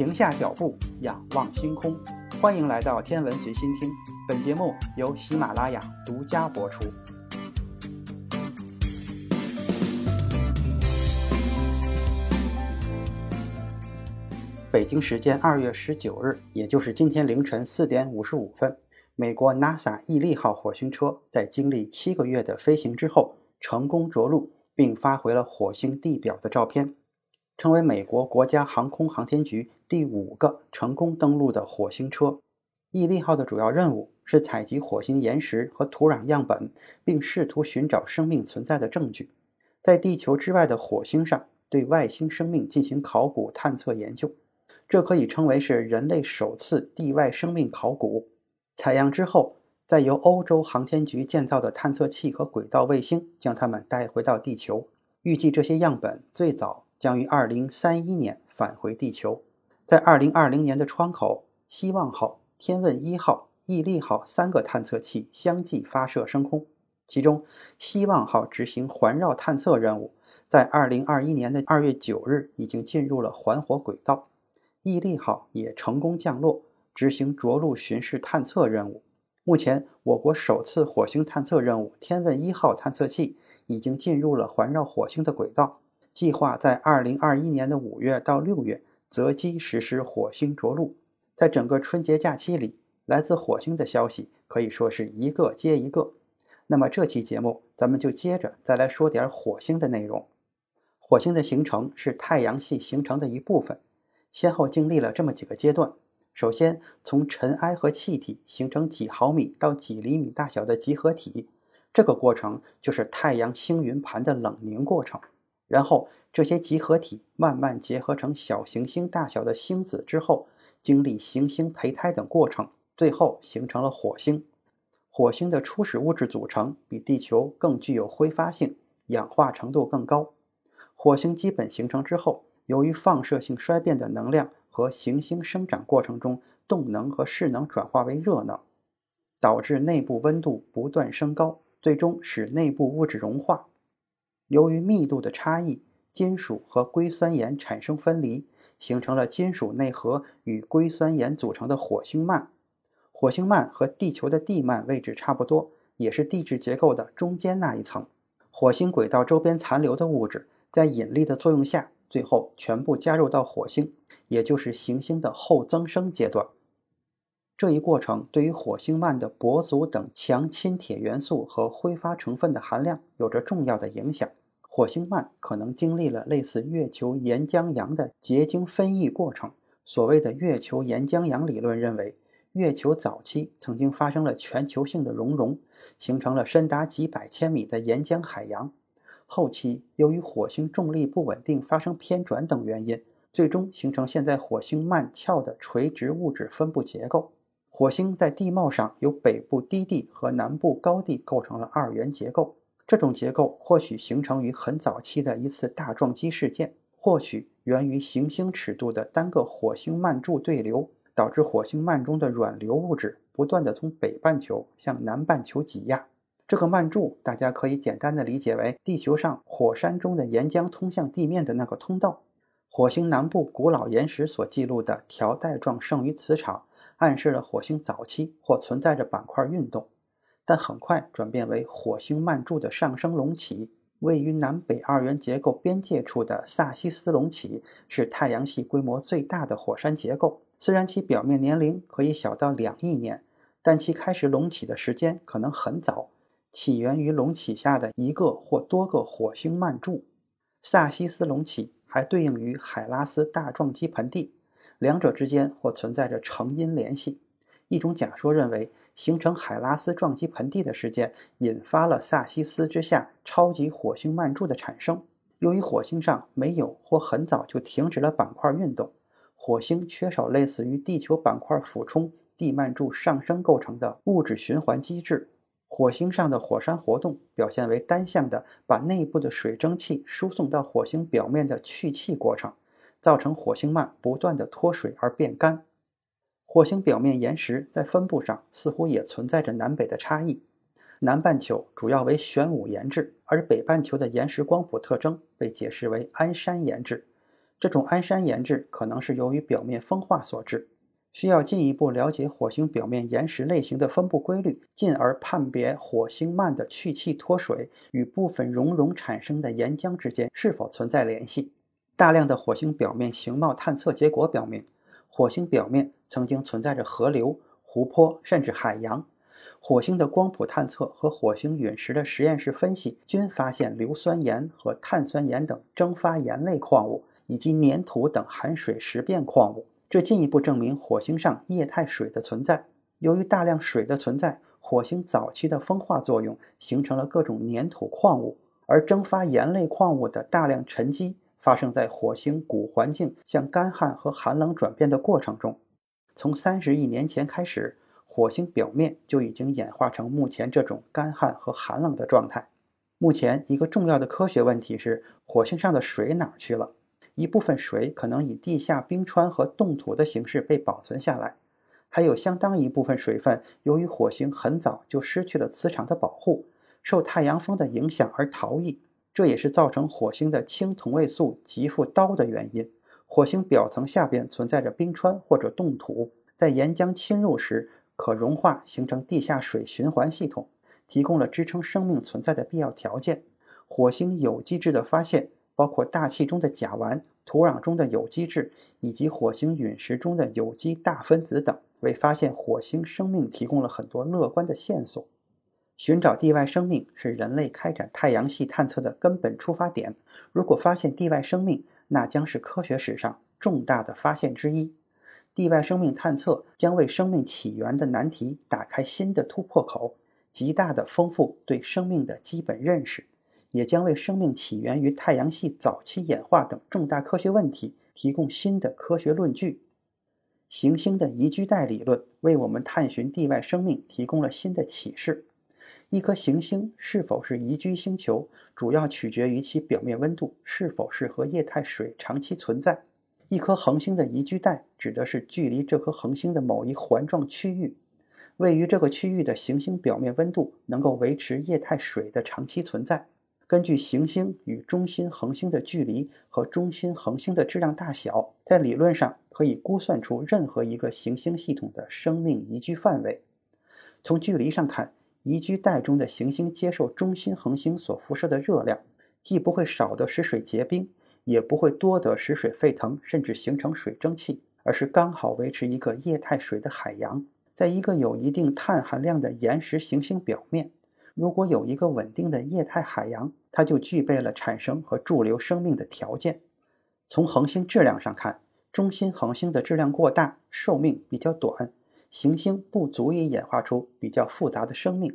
停下脚步，仰望星空。欢迎来到天文随心听，本节目由喜马拉雅独家播出。北京时间二月十九日，也就是今天凌晨四点五十五分，美国 NASA 毅力号火星车在经历七个月的飞行之后，成功着陆，并发回了火星地表的照片。成为美国国家航空航天局第五个成功登陆的火星车。毅力号的主要任务是采集火星岩石和土壤样本，并试图寻找生命存在的证据，在地球之外的火星上对外星生命进行考古探测研究。这可以称为是人类首次地外生命考古。采样之后，再由欧洲航天局建造的探测器和轨道卫星将它们带回到地球。预计这些样本最早。将于二零三一年返回地球。在二零二零年的窗口，希望号、天问一号、毅力号三个探测器相继发射升空。其中，希望号执行环绕探测任务，在二零二一年的二月九日已经进入了环火轨道。毅力号也成功降落，执行着陆巡视探测任务。目前，我国首次火星探测任务天问一号探测器已经进入了环绕火星的轨道。计划在二零二一年的五月到六月择机实施火星着陆。在整个春节假期里，来自火星的消息可以说是一个接一个。那么这期节目，咱们就接着再来说点火星的内容。火星的形成是太阳系形成的一部分，先后经历了这么几个阶段。首先，从尘埃和气体形成几毫米到几厘米大小的集合体，这个过程就是太阳星云盘的冷凝过程。然后，这些集合体慢慢结合成小行星大小的星子之后，经历行星胚胎等过程，最后形成了火星。火星的初始物质组成比地球更具有挥发性，氧化程度更高。火星基本形成之后，由于放射性衰变的能量和行星生长过程中动能和势能转化为热能，导致内部温度不断升高，最终使内部物质融化。由于密度的差异，金属和硅酸盐产生分离，形成了金属内核与硅酸盐组成的火星幔。火星幔和地球的地幔位置差不多，也是地质结构的中间那一层。火星轨道周边残留的物质在引力的作用下，最后全部加入到火星，也就是行星的后增生阶段。这一过程对于火星幔的铂族等强亲铁元素和挥发成分的含量有着重要的影响。火星幔可能经历了类似月球岩浆洋的结晶分异过程。所谓的月球岩浆洋理论认为，月球早期曾经发生了全球性的熔融，形成了深达几百千米的岩浆海洋。后期由于火星重力不稳定发生偏转等原因，最终形成现在火星幔壳的垂直物质分布结构。火星在地貌上由北部低地和南部高地构成了二元结构。这种结构或许形成于很早期的一次大撞击事件，或许源于行星尺度的单个火星幔柱对流，导致火星幔中的软流物质不断的从北半球向南半球挤压。这个幔柱大家可以简单的理解为地球上火山中的岩浆通向地面的那个通道。火星南部古老岩石所记录的条带状剩余磁场，暗示了火星早期或存在着板块运动。但很快转变为火星幔柱的上升隆起。位于南北二元结构边界处的萨西斯隆起是太阳系规模最大的火山结构。虽然其表面年龄可以小到两亿年，但其开始隆起的时间可能很早，起源于隆起下的一个或多个火星幔柱。萨西斯隆起还对应于海拉斯大撞击盆地，两者之间或存在着成因联系。一种假说认为。形成海拉斯撞击盆地的事件，引发了萨西斯之下超级火星幔柱的产生。由于火星上没有或很早就停止了板块运动，火星缺少类似于地球板块俯冲、地幔柱上升构成的物质循环机制。火星上的火山活动表现为单向的，把内部的水蒸气输送到火星表面的去气过程，造成火星幔不断的脱水而变干。火星表面岩石在分布上似乎也存在着南北的差异。南半球主要为玄武岩质，而北半球的岩石光谱特征被解释为安山岩质。这种鞍山岩质可能是由于表面风化所致。需要进一步了解火星表面岩石类型的分布规律，进而判别火星慢的去气脱水与部分熔融产生的岩浆之间是否存在联系。大量的火星表面形貌探测结果表明，火星表面曾经存在着河流、湖泊，甚至海洋。火星的光谱探测和火星陨石的实验室分析均发现硫酸盐和碳酸盐等蒸发盐类矿物，以及粘土等含水蚀变矿物。这进一步证明火星上液态水的存在。由于大量水的存在，火星早期的风化作用形成了各种粘土矿物，而蒸发盐类矿物的大量沉积发生在火星古环境向干旱和寒冷转变的过程中。从三十亿年前开始，火星表面就已经演化成目前这种干旱和寒冷的状态。目前一个重要的科学问题是：火星上的水哪去了？一部分水可能以地下冰川和冻土的形式被保存下来，还有相当一部分水分由于火星很早就失去了磁场的保护，受太阳风的影响而逃逸。这也是造成火星的氢同位素极富氘的原因。火星表层下边存在着冰川或者冻土，在岩浆侵入时可融化形成地下水循环系统，提供了支撑生命存在的必要条件。火星有机质的发现。包括大气中的甲烷、土壤中的有机质以及火星陨石中的有机大分子等，为发现火星生命提供了很多乐观的线索。寻找地外生命是人类开展太阳系探测的根本出发点。如果发现地外生命，那将是科学史上重大的发现之一。地外生命探测将为生命起源的难题打开新的突破口，极大的丰富对生命的基本认识。也将为生命起源于太阳系早期演化等重大科学问题提供新的科学论据。行星的宜居带理论为我们探寻地外生命提供了新的启示。一颗行星是否是宜居星球，主要取决于其表面温度是否适合液态水长期存在。一颗恒星的宜居带指的是距离这颗恒星的某一环状区域，位于这个区域的行星表面温度能够维持液态水的长期存在。根据行星与中心恒星的距离和中心恒星的质量大小，在理论上可以估算出任何一个行星系统的生命宜居范围。从距离上看，宜居带中的行星接受中心恒星所辐射的热量，既不会少得使水结冰，也不会多得使水沸腾，甚至形成水蒸气，而是刚好维持一个液态水的海洋，在一个有一定碳含量的岩石行星表面。如果有一个稳定的液态海洋，它就具备了产生和驻留生命的条件。从恒星质量上看，中心恒星的质量过大，寿命比较短，行星不足以演化出比较复杂的生命；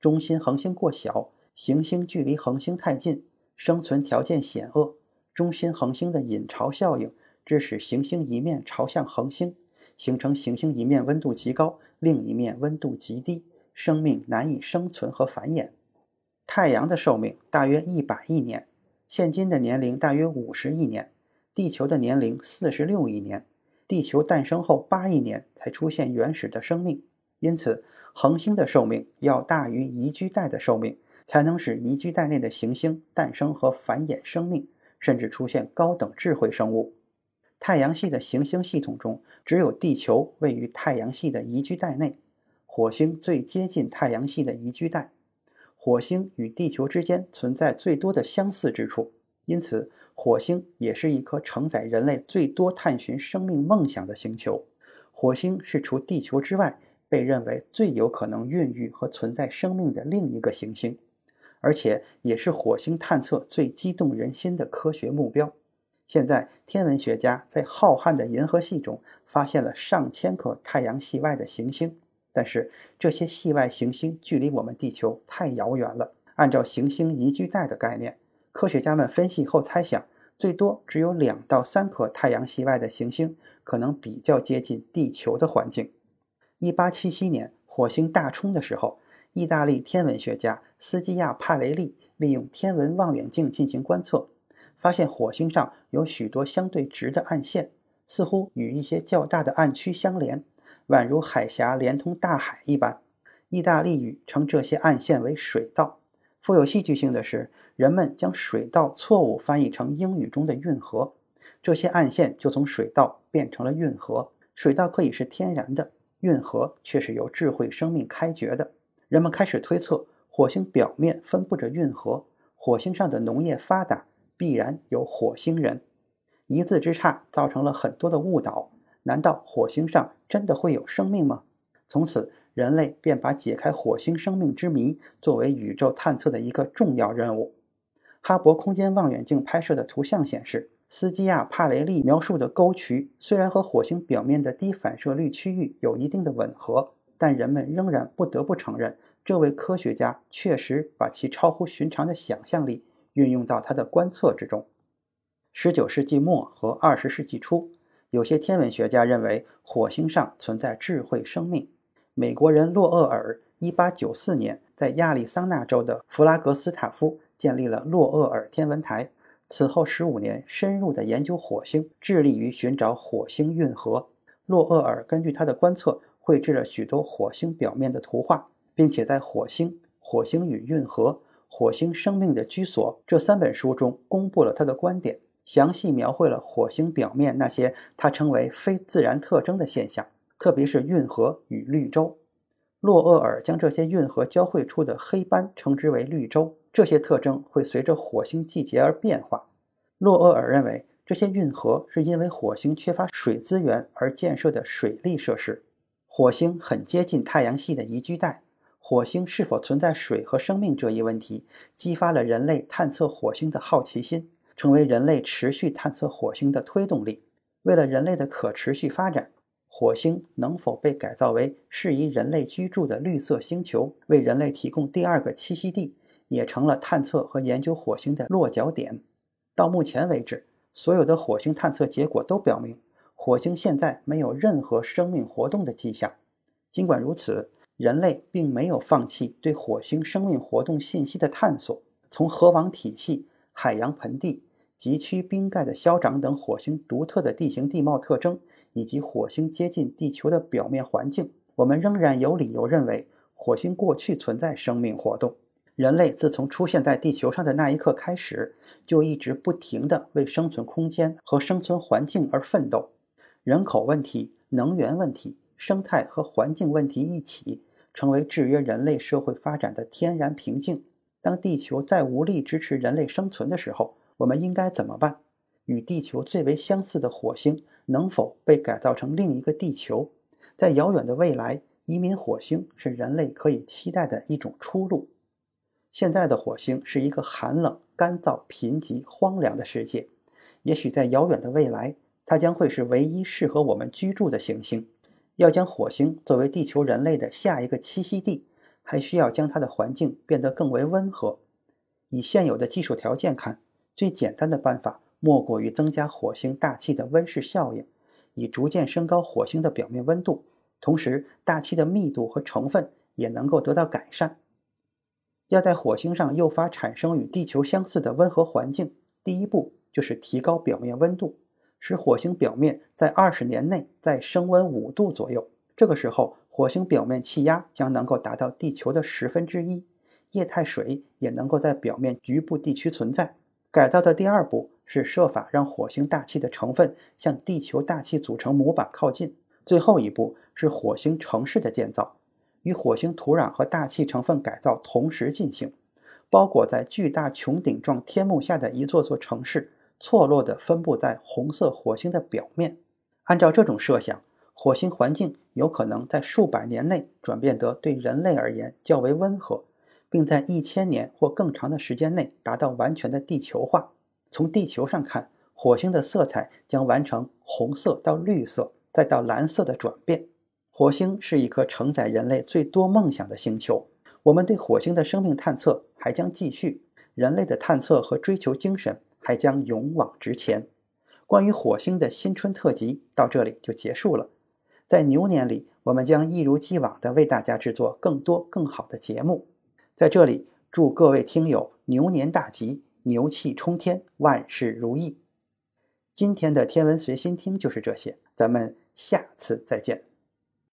中心恒星过小，行星距离恒星太近，生存条件险恶。中心恒星的引潮效应致使行星一面朝向恒星，形成行星一面温度极高，另一面温度极低。生命难以生存和繁衍。太阳的寿命大约一百亿年，现今的年龄大约五十亿年，地球的年龄四十六亿年。地球诞生后八亿年才出现原始的生命，因此恒星的寿命要大于宜居带的寿命，才能使宜居带内的行星诞生和繁衍生命，甚至出现高等智慧生物。太阳系的行星系统中，只有地球位于太阳系的宜居带内。火星最接近太阳系的宜居带，火星与地球之间存在最多的相似之处，因此火星也是一颗承载人类最多探寻生命梦想的星球。火星是除地球之外被认为最有可能孕育和存在生命的另一个行星，而且也是火星探测最激动人心的科学目标。现在，天文学家在浩瀚的银河系中发现了上千颗太阳系外的行星。但是这些系外行星距离我们地球太遥远了。按照行星宜居带的概念，科学家们分析后猜想，最多只有两到三颗太阳系外的行星可能比较接近地球的环境。一八七七年火星大冲的时候，意大利天文学家斯基亚帕雷利利用天文望远镜进行观测，发现火星上有许多相对直的暗线，似乎与一些较大的暗区相连。宛如海峡连通大海一般，意大利语称这些暗线为水道。富有戏剧性的是，人们将水道错误翻译成英语中的运河。这些暗线就从水道变成了运河。水道可以是天然的，运河却是由智慧生命开掘的。人们开始推测，火星表面分布着运河，火星上的农业发达，必然有火星人。一字之差造成了很多的误导。难道火星上真的会有生命吗？从此，人类便把解开火星生命之谜作为宇宙探测的一个重要任务。哈勃空间望远镜拍摄的图像显示，斯基亚帕雷利描述的沟渠虽然和火星表面的低反射率区域有一定的吻合，但人们仍然不得不承认，这位科学家确实把其超乎寻常的想象力运用到他的观测之中。十九世纪末和二十世纪初。有些天文学家认为火星上存在智慧生命。美国人洛厄尔1894年在亚利桑那州的弗拉格斯塔夫建立了洛厄尔天文台，此后15年深入的研究火星，致力于寻找火星运河。洛厄尔根据他的观测绘制了许多火星表面的图画，并且在《火星》《火星与运河》《火星生命的居所》这三本书中公布了他的观点。详细描绘了火星表面那些他称为非自然特征的现象，特别是运河与绿洲。洛厄尔将这些运河交汇处的黑斑称之为绿洲，这些特征会随着火星季节而变化。洛厄尔认为，这些运河是因为火星缺乏水资源而建设的水利设施。火星很接近太阳系的宜居带，火星是否存在水和生命这一问题，激发了人类探测火星的好奇心。成为人类持续探测火星的推动力。为了人类的可持续发展，火星能否被改造为适宜人类居住的绿色星球，为人类提供第二个栖息地，也成了探测和研究火星的落脚点。到目前为止，所有的火星探测结果都表明，火星现在没有任何生命活动的迹象。尽管如此，人类并没有放弃对火星生命活动信息的探索。从河网体系、海洋盆地。极区冰盖的消长等火星独特的地形地貌特征，以及火星接近地球的表面环境，我们仍然有理由认为火星过去存在生命活动。人类自从出现在地球上的那一刻开始，就一直不停地为生存空间和生存环境而奋斗。人口问题、能源问题、生态和环境问题一起，成为制约人类社会发展的天然瓶颈。当地球再无力支持人类生存的时候，我们应该怎么办？与地球最为相似的火星能否被改造成另一个地球？在遥远的未来，移民火星是人类可以期待的一种出路。现在的火星是一个寒冷、干燥、贫瘠、荒凉的世界。也许在遥远的未来，它将会是唯一适合我们居住的行星。要将火星作为地球人类的下一个栖息地，还需要将它的环境变得更为温和。以现有的技术条件看，最简单的办法莫过于增加火星大气的温室效应，以逐渐升高火星的表面温度，同时大气的密度和成分也能够得到改善。要在火星上诱发产生与地球相似的温和环境，第一步就是提高表面温度，使火星表面在二十年内再升温五度左右。这个时候，火星表面气压将能够达到地球的十分之一，液态水也能够在表面局部地区存在。改造的第二步是设法让火星大气的成分向地球大气组成模板靠近。最后一步是火星城市的建造，与火星土壤和大气成分改造同时进行。包裹在巨大穹顶状天幕下的一座座城市，错落地分布在红色火星的表面。按照这种设想，火星环境有可能在数百年内转变得对人类而言较为温和。并在一千年或更长的时间内达到完全的地球化。从地球上看，火星的色彩将完成红色到绿色再到蓝色的转变。火星是一颗承载人类最多梦想的星球。我们对火星的生命探测还将继续，人类的探测和追求精神还将勇往直前。关于火星的新春特辑到这里就结束了。在牛年里，我们将一如既往地为大家制作更多更好的节目。在这里，祝各位听友牛年大吉，牛气冲天，万事如意。今天的天文随心听就是这些，咱们下次再见。